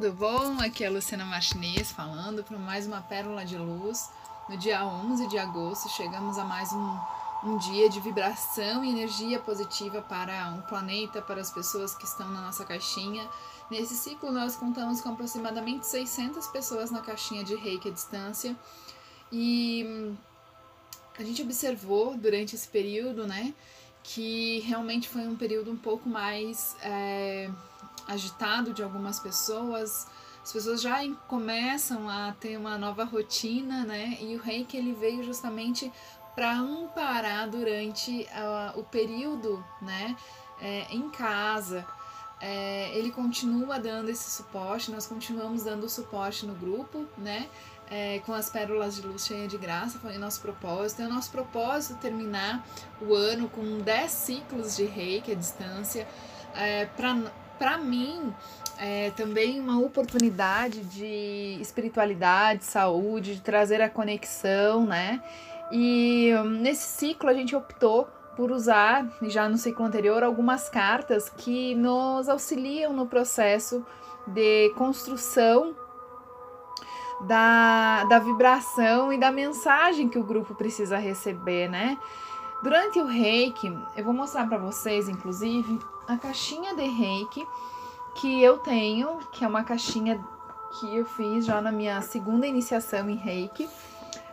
tudo bom? Aqui é a Luciana Martinez falando para mais uma Pérola de Luz. No dia 11 de agosto, chegamos a mais um, um dia de vibração e energia positiva para o um planeta, para as pessoas que estão na nossa caixinha. Nesse ciclo, nós contamos com aproximadamente 600 pessoas na caixinha de reiki à distância e hum, a gente observou durante esse período, né, que realmente foi um período um pouco mais. É, agitado de algumas pessoas, as pessoas já começam a ter uma nova rotina, né? E o reiki ele veio justamente para amparar durante uh, o período, né? É, em casa. É, ele continua dando esse suporte, nós continuamos dando suporte no grupo, né? É, com as pérolas de luz cheia de graça, foi o nosso propósito. É o nosso propósito terminar o ano com 10 ciclos de reiki à distância, é, para para mim, é também uma oportunidade de espiritualidade, saúde, de trazer a conexão, né? E nesse ciclo a gente optou por usar, já no ciclo anterior, algumas cartas que nos auxiliam no processo de construção da, da vibração e da mensagem que o grupo precisa receber, né? Durante o reiki, eu vou mostrar para vocês, inclusive, a caixinha de reiki que eu tenho, que é uma caixinha que eu fiz já na minha segunda iniciação em reiki.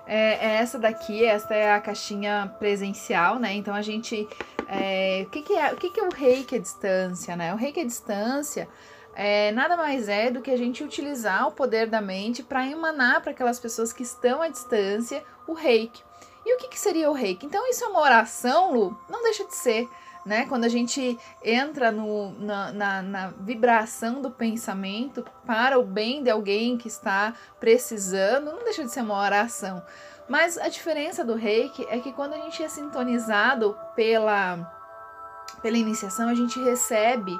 É, é essa daqui, essa é a caixinha presencial, né? Então a gente. É, o que, que, é, o que, que é o reiki à distância, né? O reiki à distância é, nada mais é do que a gente utilizar o poder da mente para emanar para aquelas pessoas que estão à distância o reiki. E o que, que seria o reiki? Então, isso é uma oração, Lu? Não deixa de ser né? Quando a gente entra no, na, na, na, vibração do pensamento para o bem de alguém que está precisando, não deixa de ser uma oração. Mas a diferença do reiki é que quando a gente é sintonizado pela, pela iniciação, a gente recebe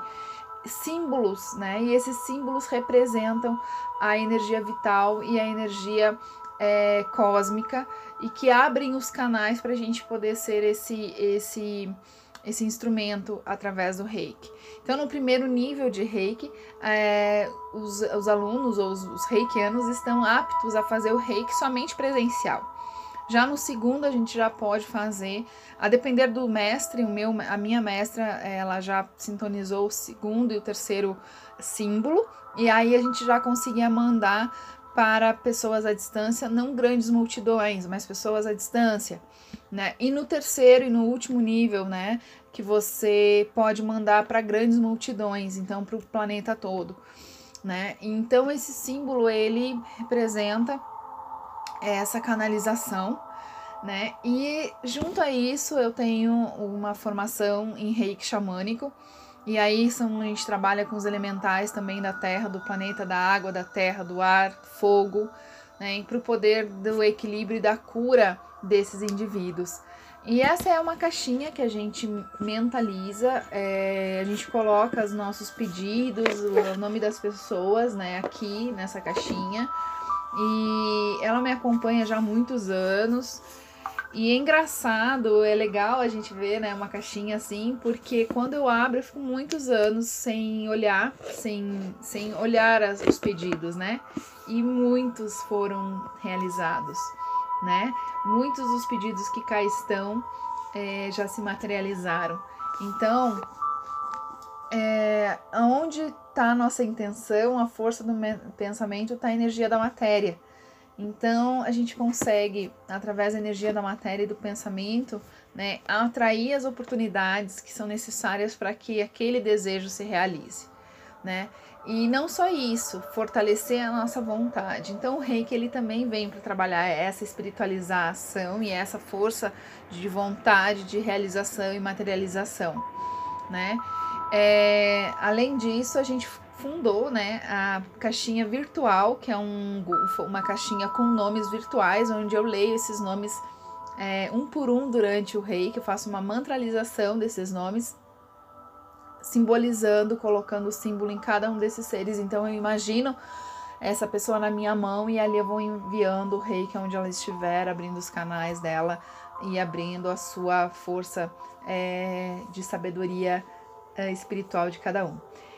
símbolos, né? E esses símbolos representam a energia vital e a energia é, cósmica e que abrem os canais para a gente poder ser esse esse esse instrumento através do reiki. Então, no primeiro nível de reiki, é, os, os alunos ou os, os reikianos estão aptos a fazer o reiki somente presencial. Já no segundo, a gente já pode fazer, a depender do mestre, o meu, a minha mestra, ela já sintonizou o segundo e o terceiro símbolo, e aí a gente já conseguia mandar para pessoas à distância, não grandes multidões, mas pessoas à distância, né? E no terceiro e no último nível, né, que você pode mandar para grandes multidões, então para o planeta todo, né? Então esse símbolo ele representa essa canalização, né? E junto a isso eu tenho uma formação em Reiki xamânico, e aí a gente trabalha com os elementais também da terra, do planeta, da água, da terra, do ar, fogo, né, para o poder do equilíbrio e da cura desses indivíduos. E essa é uma caixinha que a gente mentaliza, é, a gente coloca os nossos pedidos, o nome das pessoas, né, aqui nessa caixinha. E ela me acompanha já há muitos anos. E é engraçado, é legal a gente ver, né, uma caixinha assim, porque quando eu abro eu fico muitos anos sem olhar, sem, sem olhar as, os pedidos, né? E muitos foram realizados, né? Muitos dos pedidos que cá estão é, já se materializaram. Então, é, onde está a nossa intenção, a força do pensamento, está a energia da matéria. Então, a gente consegue, através da energia da matéria e do pensamento, né, atrair as oportunidades que são necessárias para que aquele desejo se realize, né? E não só isso, fortalecer a nossa vontade. Então, o reiki ele também vem para trabalhar essa espiritualização e essa força de vontade, de realização e materialização, né? É, além disso, a gente fundou né, a caixinha virtual, que é um, uma caixinha com nomes virtuais, onde eu leio esses nomes é, um por um durante o reiki, eu faço uma mantralização desses nomes, simbolizando, colocando o símbolo em cada um desses seres. Então eu imagino essa pessoa na minha mão e ali eu vou enviando o reiki onde ela estiver, abrindo os canais dela e abrindo a sua força é, de sabedoria é, espiritual de cada um.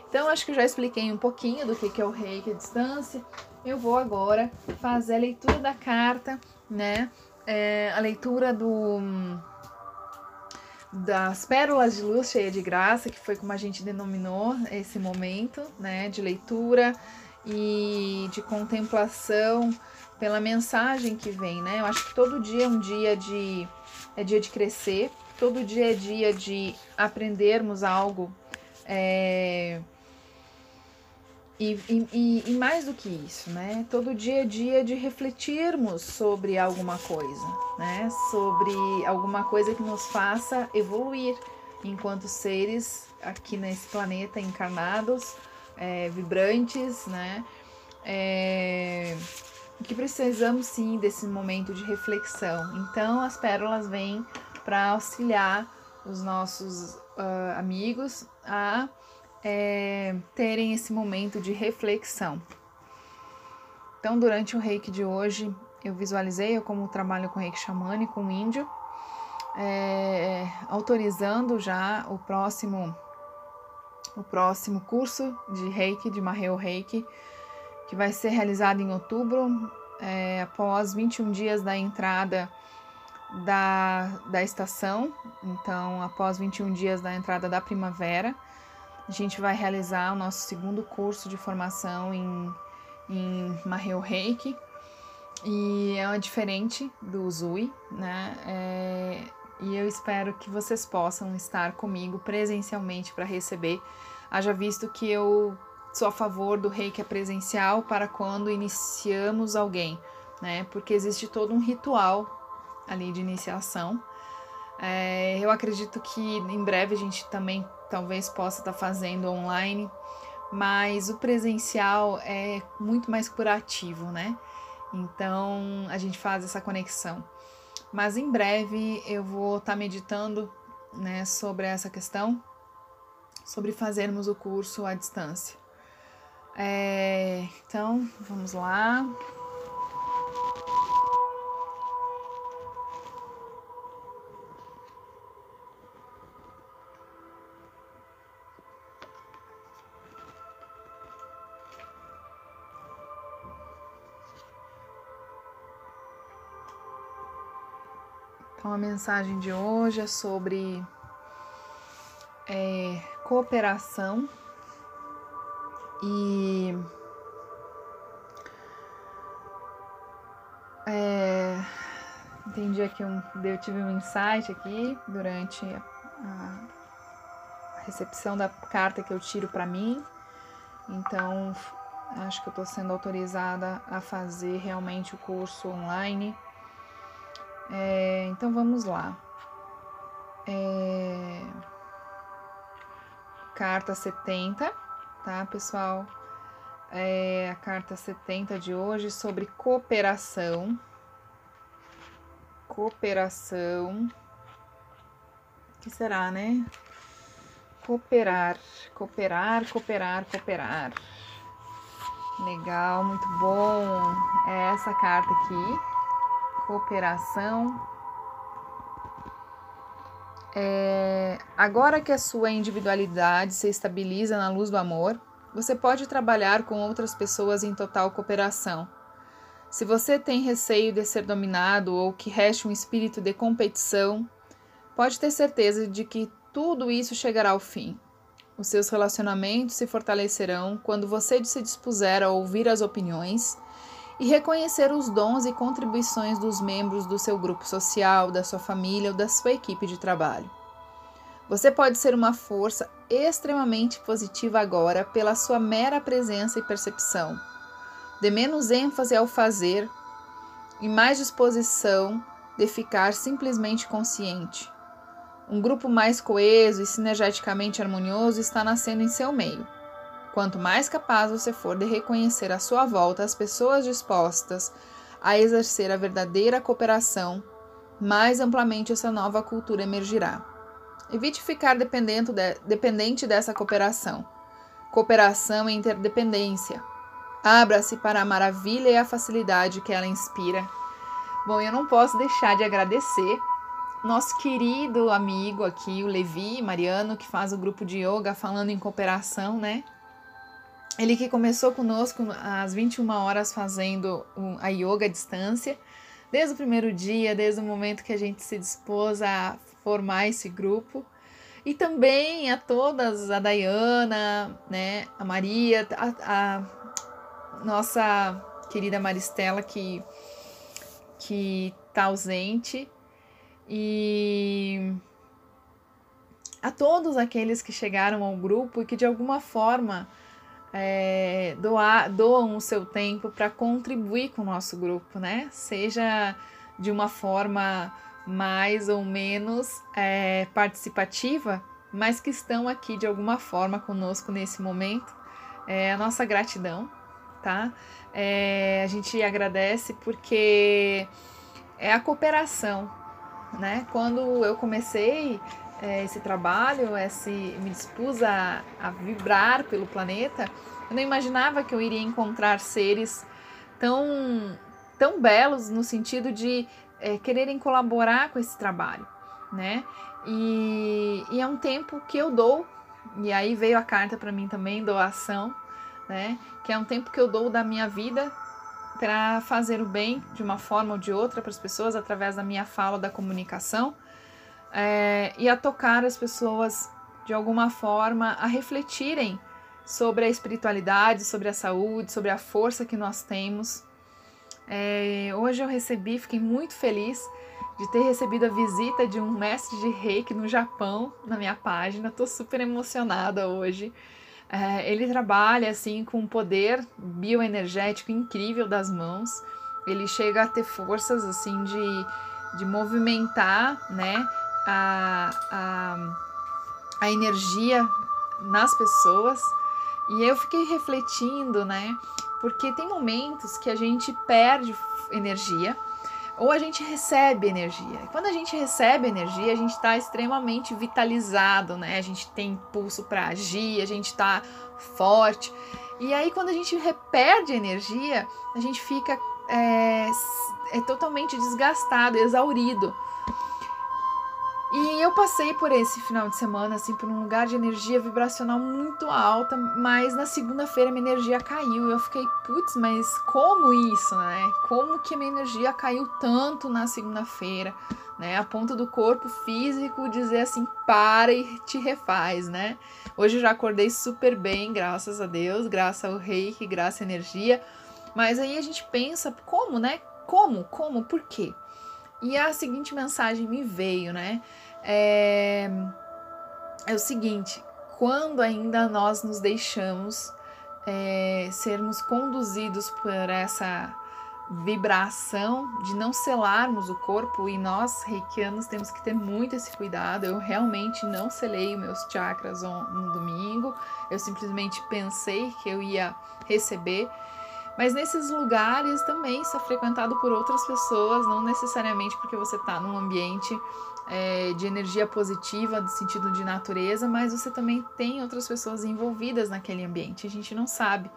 Então, acho que já expliquei um pouquinho do que é o reiki à distância. Eu vou agora fazer a leitura da carta, né? É, a leitura do das pérolas de luz cheia de graça, que foi como a gente denominou esse momento, né, de leitura e de contemplação pela mensagem que vem, né? Eu acho que todo dia é um dia de é dia de crescer, todo dia é dia de aprendermos algo é, e, e, e, mais do que isso, né? Todo dia é dia de refletirmos sobre alguma coisa, né? Sobre alguma coisa que nos faça evoluir enquanto seres aqui nesse planeta encarnados, é, vibrantes, né? É, que precisamos sim desse momento de reflexão. Então, as pérolas vêm para auxiliar os nossos uh, amigos a é, terem esse momento de reflexão. Então, durante o reiki de hoje, eu visualizei eu como trabalho com reiki xamânico, com índio, é, autorizando já o próximo o próximo curso de reiki, de Maheu Reiki, que vai ser realizado em outubro, é, após 21 dias da entrada da, da estação, então após 21 dias da entrada da primavera a gente vai realizar o nosso segundo curso de formação em, em Maheu Reiki. E é diferente do Zui, né? É, e eu espero que vocês possam estar comigo presencialmente para receber. Haja visto que eu sou a favor do reiki presencial para quando iniciamos alguém, né? Porque existe todo um ritual ali de iniciação. É, eu acredito que em breve a gente também talvez possa estar tá fazendo online, mas o presencial é muito mais curativo, né? Então a gente faz essa conexão. Mas em breve eu vou estar tá meditando né, sobre essa questão, sobre fazermos o curso à distância. É, então vamos lá. Mensagem de hoje é sobre é, cooperação e é, entendi aqui um, eu tive um insight aqui durante a, a recepção da carta que eu tiro para mim. Então, acho que eu estou sendo autorizada a fazer realmente o curso online é, então vamos lá. É, carta 70, tá, pessoal? É a carta 70 de hoje sobre cooperação. Cooperação. O que será, né? Cooperar, cooperar, cooperar, cooperar. Legal, muito bom. É essa carta aqui cooperação. É, agora que a sua individualidade se estabiliza na luz do amor, você pode trabalhar com outras pessoas em total cooperação. Se você tem receio de ser dominado ou que reste um espírito de competição, pode ter certeza de que tudo isso chegará ao fim. Os seus relacionamentos se fortalecerão quando você se dispuser a ouvir as opiniões e reconhecer os dons e contribuições dos membros do seu grupo social, da sua família ou da sua equipe de trabalho. Você pode ser uma força extremamente positiva agora pela sua mera presença e percepção. Dê menos ênfase ao fazer e mais disposição de ficar simplesmente consciente. Um grupo mais coeso e sinergeticamente harmonioso está nascendo em seu meio. Quanto mais capaz você for de reconhecer à sua volta as pessoas dispostas a exercer a verdadeira cooperação, mais amplamente essa nova cultura emergirá. Evite ficar de, dependente dessa cooperação. Cooperação é interdependência. Abra-se para a maravilha e a facilidade que ela inspira. Bom, eu não posso deixar de agradecer nosso querido amigo aqui, o Levi Mariano, que faz o grupo de yoga falando em cooperação, né? Ele que começou conosco às 21 horas fazendo a yoga à distância, desde o primeiro dia, desde o momento que a gente se dispôs a formar esse grupo. E também a todas, a Dayana, né, a Maria, a, a nossa querida Maristela que que tá ausente e a todos aqueles que chegaram ao grupo e que de alguma forma é, doar, doam o seu tempo para contribuir com o nosso grupo, né? Seja de uma forma mais ou menos é, participativa, mas que estão aqui de alguma forma conosco nesse momento. É a nossa gratidão, tá? É, a gente agradece porque é a cooperação, né? Quando eu comecei é, esse trabalho, esse, me dispus a, a vibrar pelo planeta, eu não imaginava que eu iria encontrar seres tão, tão belos no sentido de é, quererem colaborar com esse trabalho, né? E, e, é um tempo que eu dou, e aí veio a carta para mim também, doação, né? Que é um tempo que eu dou da minha vida para fazer o bem de uma forma ou de outra para as pessoas através da minha fala, da comunicação, é, e a tocar as pessoas de alguma forma a refletirem sobre a espiritualidade, sobre a saúde, sobre a força que nós temos. É, hoje eu recebi, fiquei muito feliz de ter recebido a visita de um mestre de reiki no Japão na minha página. Estou super emocionada hoje. É, ele trabalha assim com um poder bioenergético incrível das mãos. Ele chega a ter forças assim de, de movimentar, né, a, a, a energia nas pessoas e eu fiquei refletindo, né? Porque tem momentos que a gente perde energia ou a gente recebe energia. E quando a gente recebe energia, a gente está extremamente vitalizado, né? A gente tem impulso para agir, a gente está forte. E aí, quando a gente perde energia, a gente fica é, é totalmente desgastado, exaurido. E eu passei por esse final de semana, assim, por um lugar de energia vibracional muito alta, mas na segunda-feira minha energia caiu. Eu fiquei, putz, mas como isso, né? Como que minha energia caiu tanto na segunda-feira, né? A ponto do corpo físico dizer assim, para e te refaz, né? Hoje eu já acordei super bem, graças a Deus, graças ao reiki, graças à energia. Mas aí a gente pensa, como, né? Como? Como? Por quê? E a seguinte mensagem me veio, né? É, é o seguinte: quando ainda nós nos deixamos é, sermos conduzidos por essa vibração de não selarmos o corpo e nós reikianos temos que ter muito esse cuidado. Eu realmente não selei meus chakras no domingo, eu simplesmente pensei que eu ia receber mas nesses lugares também isso é frequentado por outras pessoas, não necessariamente porque você está num ambiente é, de energia positiva, no sentido de natureza, mas você também tem outras pessoas envolvidas naquele ambiente. A gente não sabe,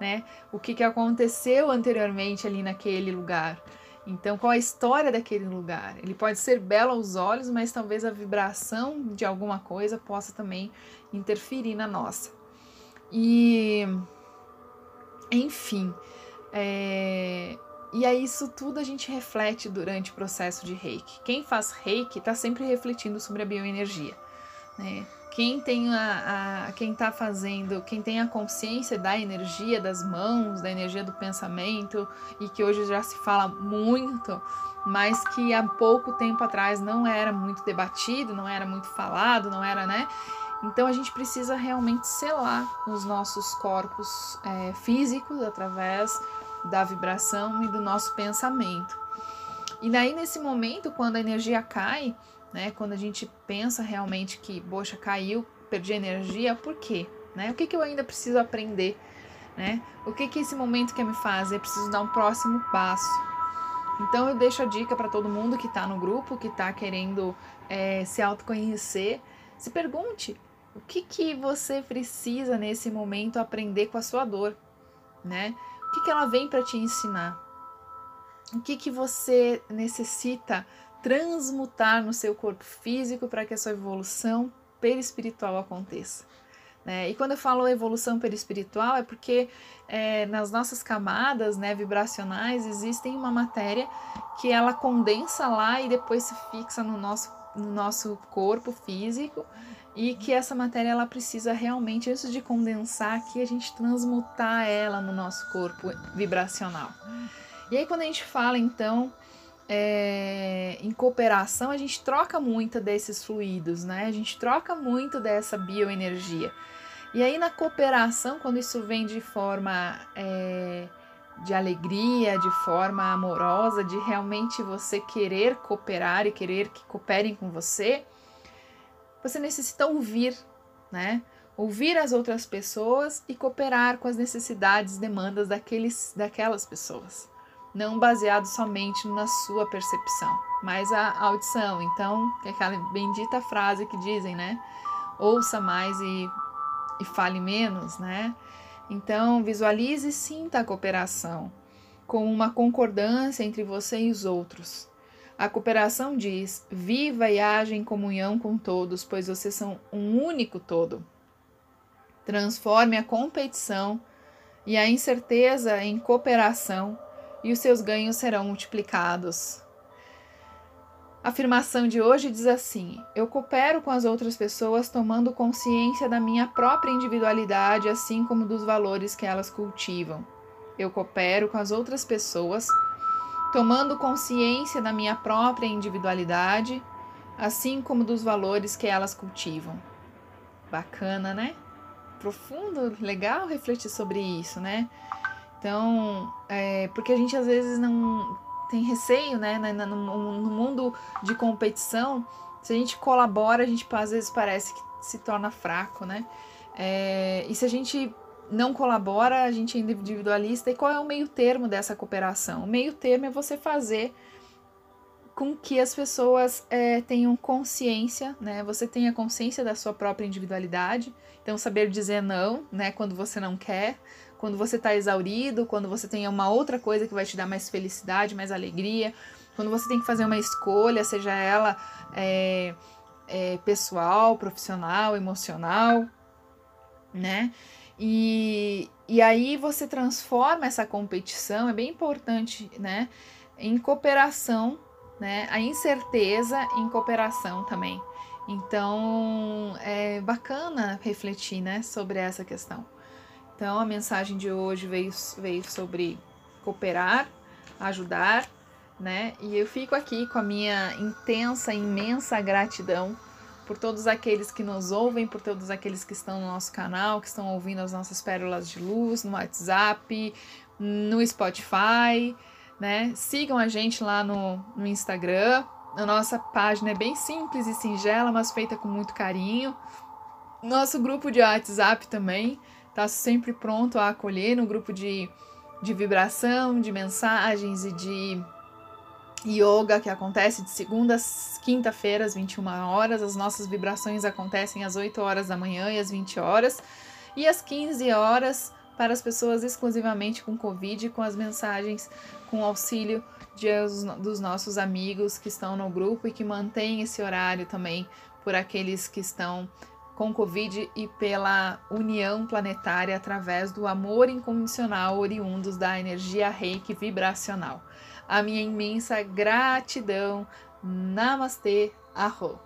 né? O que, que aconteceu anteriormente ali naquele lugar. Então, qual a história daquele lugar? Ele pode ser belo aos olhos, mas talvez a vibração de alguma coisa possa também interferir na nossa. E enfim, é... e aí isso tudo a gente reflete durante o processo de reiki. Quem faz reiki está sempre refletindo sobre a bioenergia. Né? Quem tem a, a, quem está fazendo, quem tem a consciência da energia das mãos, da energia do pensamento, e que hoje já se fala muito, mas que há pouco tempo atrás não era muito debatido, não era muito falado, não era, né? Então a gente precisa realmente selar os nossos corpos é, físicos através da vibração e do nosso pensamento. E daí nesse momento, quando a energia cai, né, quando a gente pensa realmente que, poxa, caiu, perdi energia, por quê? Né? O que, que eu ainda preciso aprender? Né? O que, que esse momento quer me fazer? Eu preciso dar um próximo passo. Então eu deixo a dica para todo mundo que está no grupo, que está querendo é, se autoconhecer, se pergunte o que, que você precisa nesse momento aprender com a sua dor, né? O que, que ela vem para te ensinar? O que, que você necessita transmutar no seu corpo físico para que a sua evolução perispiritual aconteça? Né? E quando eu falo evolução perispiritual, é porque é, nas nossas camadas né, vibracionais existem uma matéria que ela condensa lá e depois se fixa no nosso, no nosso corpo físico e que essa matéria ela precisa realmente, antes de condensar aqui, a gente transmutar ela no nosso corpo vibracional. E aí quando a gente fala então é, em cooperação, a gente troca muito desses fluidos, né? A gente troca muito dessa bioenergia. E aí na cooperação, quando isso vem de forma é, de alegria, de forma amorosa, de realmente você querer cooperar e querer que cooperem com você, você necessita ouvir, né? Ouvir as outras pessoas e cooperar com as necessidades, demandas daqueles, daquelas pessoas. Não baseado somente na sua percepção, mas a audição. Então, é aquela bendita frase que dizem, né? Ouça mais e e fale menos, né? Então, visualize e sinta a cooperação como uma concordância entre você e os outros. A cooperação diz: viva e age em comunhão com todos, pois vocês são um único todo. Transforme a competição e a incerteza em cooperação, e os seus ganhos serão multiplicados. A afirmação de hoje diz assim: Eu coopero com as outras pessoas tomando consciência da minha própria individualidade, assim como dos valores que elas cultivam. Eu coopero com as outras pessoas tomando consciência da minha própria individualidade, assim como dos valores que elas cultivam. Bacana, né? Profundo, legal refletir sobre isso, né? Então, é, porque a gente às vezes não tem receio, né? No, no mundo de competição, se a gente colabora, a gente às vezes parece que se torna fraco, né? É, e se a gente não colabora, a gente é individualista. E qual é o meio termo dessa cooperação? O meio termo é você fazer com que as pessoas é, tenham consciência, né? Você tenha consciência da sua própria individualidade. Então, saber dizer não, né? Quando você não quer quando você está exaurido, quando você tem uma outra coisa que vai te dar mais felicidade, mais alegria, quando você tem que fazer uma escolha, seja ela é, é, pessoal, profissional, emocional, né? E, e aí você transforma essa competição, é bem importante, né? Em cooperação, né? A incerteza em cooperação também. Então é bacana refletir, né, sobre essa questão. Então, a mensagem de hoje veio, veio sobre cooperar, ajudar, né? E eu fico aqui com a minha intensa, imensa gratidão por todos aqueles que nos ouvem, por todos aqueles que estão no nosso canal, que estão ouvindo as nossas pérolas de luz no WhatsApp, no Spotify, né? Sigam a gente lá no, no Instagram. A nossa página é bem simples e singela, mas feita com muito carinho. Nosso grupo de WhatsApp também está sempre pronto a acolher no grupo de, de vibração, de mensagens e de yoga que acontece de segunda a quinta-feira às 21 horas. As nossas vibrações acontecem às 8 horas da manhã e às 20 horas. E às 15 horas para as pessoas exclusivamente com Covid, com as mensagens com auxílio de, dos nossos amigos que estão no grupo e que mantêm esse horário também por aqueles que estão com Covid e pela união planetária através do amor incondicional oriundos da energia reiki vibracional. A minha imensa gratidão. Namastê, Arro.